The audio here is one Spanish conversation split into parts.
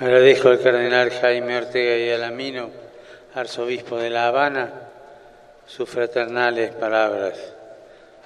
Agradezco al cardenal Jaime Ortega y Alamino, arzobispo de La Habana, sus fraternales palabras,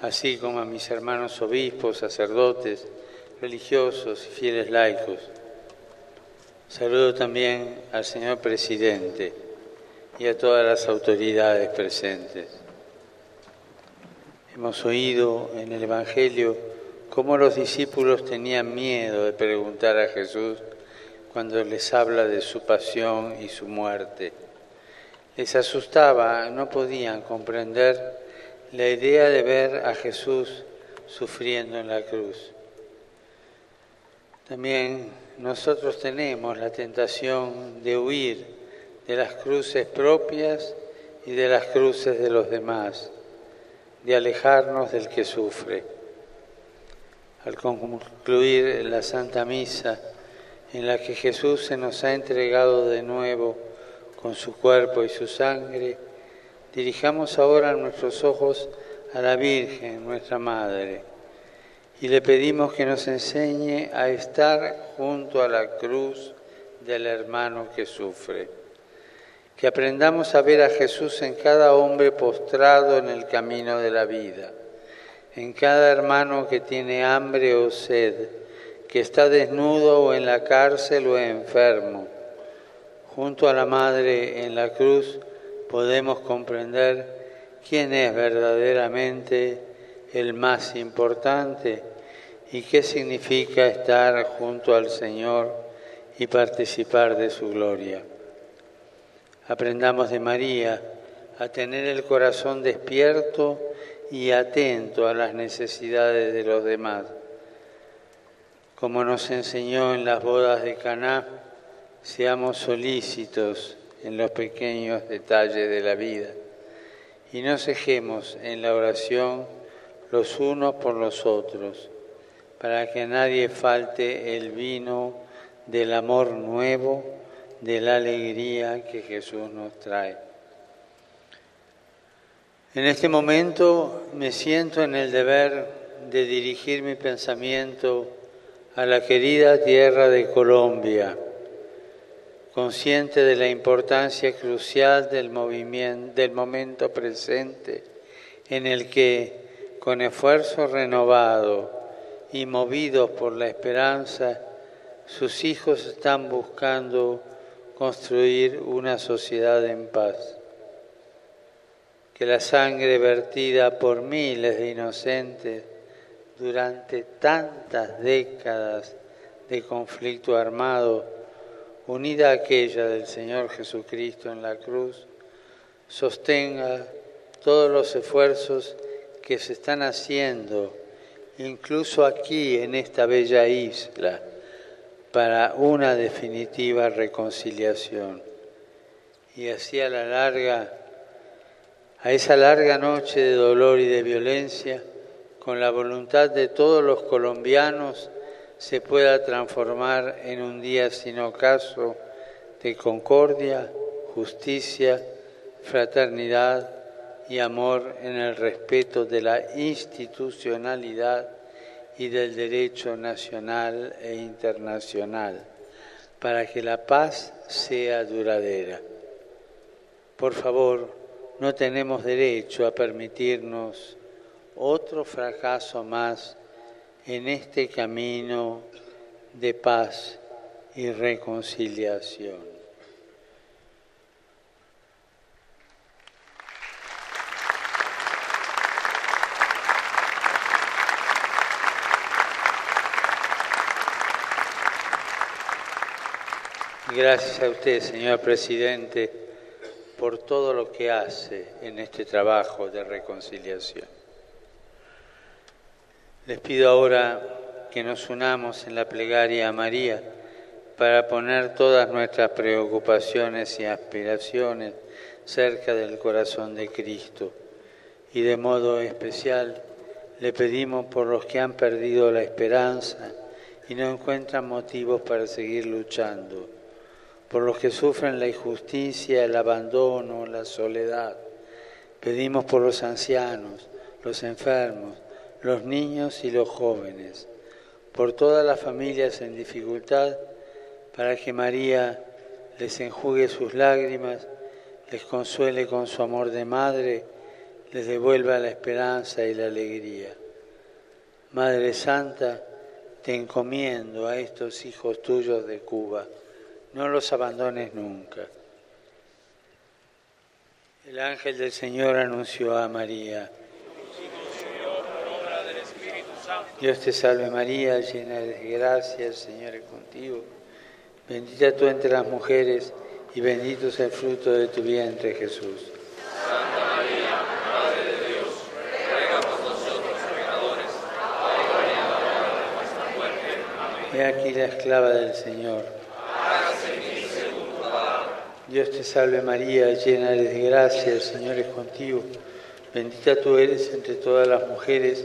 así como a mis hermanos obispos, sacerdotes, religiosos y fieles laicos. Saludo también al señor presidente y a todas las autoridades presentes. Hemos oído en el Evangelio cómo los discípulos tenían miedo de preguntar a Jesús cuando les habla de su pasión y su muerte. Les asustaba, no podían comprender la idea de ver a Jesús sufriendo en la cruz. También nosotros tenemos la tentación de huir de las cruces propias y de las cruces de los demás, de alejarnos del que sufre. Al concluir la Santa Misa, en la que Jesús se nos ha entregado de nuevo con su cuerpo y su sangre, dirijamos ahora nuestros ojos a la Virgen, nuestra Madre, y le pedimos que nos enseñe a estar junto a la cruz del hermano que sufre. Que aprendamos a ver a Jesús en cada hombre postrado en el camino de la vida, en cada hermano que tiene hambre o sed, que está desnudo o en la cárcel o enfermo. Junto a la Madre en la cruz podemos comprender quién es verdaderamente el más importante y qué significa estar junto al Señor y participar de su gloria. Aprendamos de María a tener el corazón despierto y atento a las necesidades de los demás como nos enseñó en las bodas de Caná, seamos solícitos en los pequeños detalles de la vida y no cejemos en la oración los unos por los otros, para que a nadie falte el vino del amor nuevo, de la alegría que Jesús nos trae. En este momento me siento en el deber de dirigir mi pensamiento a la querida tierra de Colombia, consciente de la importancia crucial del, movimiento, del momento presente en el que, con esfuerzo renovado y movidos por la esperanza, sus hijos están buscando construir una sociedad en paz. Que la sangre vertida por miles de inocentes durante tantas décadas de conflicto armado, unida a aquella del Señor Jesucristo en la cruz, sostenga todos los esfuerzos que se están haciendo, incluso aquí en esta bella isla, para una definitiva reconciliación. Y así a la larga, a esa larga noche de dolor y de violencia, con la voluntad de todos los colombianos, se pueda transformar en un día sin ocaso de concordia, justicia, fraternidad y amor en el respeto de la institucionalidad y del derecho nacional e internacional, para que la paz sea duradera. Por favor, no tenemos derecho a permitirnos otro fracaso más en este camino de paz y reconciliación. Gracias a usted, señor presidente, por todo lo que hace en este trabajo de reconciliación. Les pido ahora que nos unamos en la plegaria a María para poner todas nuestras preocupaciones y aspiraciones cerca del corazón de Cristo. Y de modo especial le pedimos por los que han perdido la esperanza y no encuentran motivos para seguir luchando, por los que sufren la injusticia, el abandono, la soledad. Pedimos por los ancianos, los enfermos, los niños y los jóvenes, por todas las familias en dificultad, para que María les enjugue sus lágrimas, les consuele con su amor de madre, les devuelva la esperanza y la alegría. Madre Santa, te encomiendo a estos hijos tuyos de Cuba, no los abandones nunca. El ángel del Señor anunció a María. Dios te salve María, llena de gracia, el Señor es contigo. Bendita tú entre las mujeres y bendito es el fruto de tu vientre Jesús. Santa María, Madre de Dios, ruega por nosotros pecadores, ahora y en la hora de nuestra muerte. Amén. He aquí la esclava del Señor. Hágase en mí según tu. Dios te salve María, llena de gracia, el Señor es contigo. Bendita tú eres entre todas las mujeres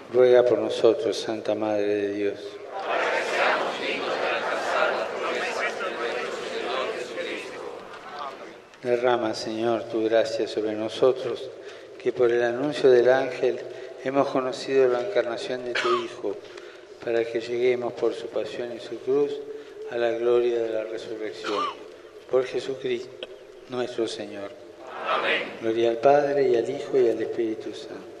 Ruega por nosotros, Santa Madre de Dios. Derrama, Señor, tu gracia sobre nosotros, que por el anuncio del ángel hemos conocido la encarnación de tu Hijo, para que lleguemos por su pasión y su cruz a la gloria de la resurrección. Por Jesucristo, nuestro Señor. Amén. Gloria al Padre y al Hijo y al Espíritu Santo.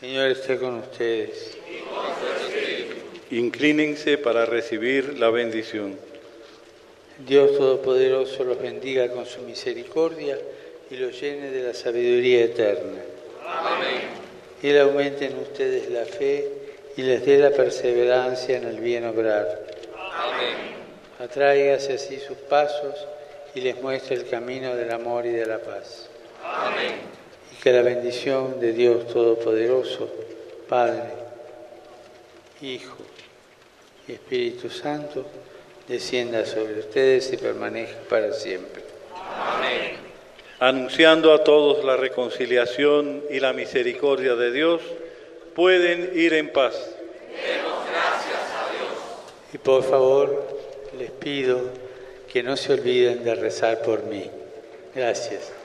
Señor esté con ustedes. Inclínense para recibir la bendición. Dios Todopoderoso los bendiga con su misericordia y los llene de la sabiduría eterna. Amén. Él aumente en ustedes la fe y les dé la perseverancia en el bien obrar. Amén. Atráigase así sus pasos y les muestre el camino del amor y de la paz. Amén. Que la bendición de Dios Todopoderoso, Padre, Hijo y Espíritu Santo, descienda sobre ustedes y permanezca para siempre. Amén. Anunciando a todos la reconciliación y la misericordia de Dios, pueden ir en paz. Y por favor, les pido que no se olviden de rezar por mí. Gracias.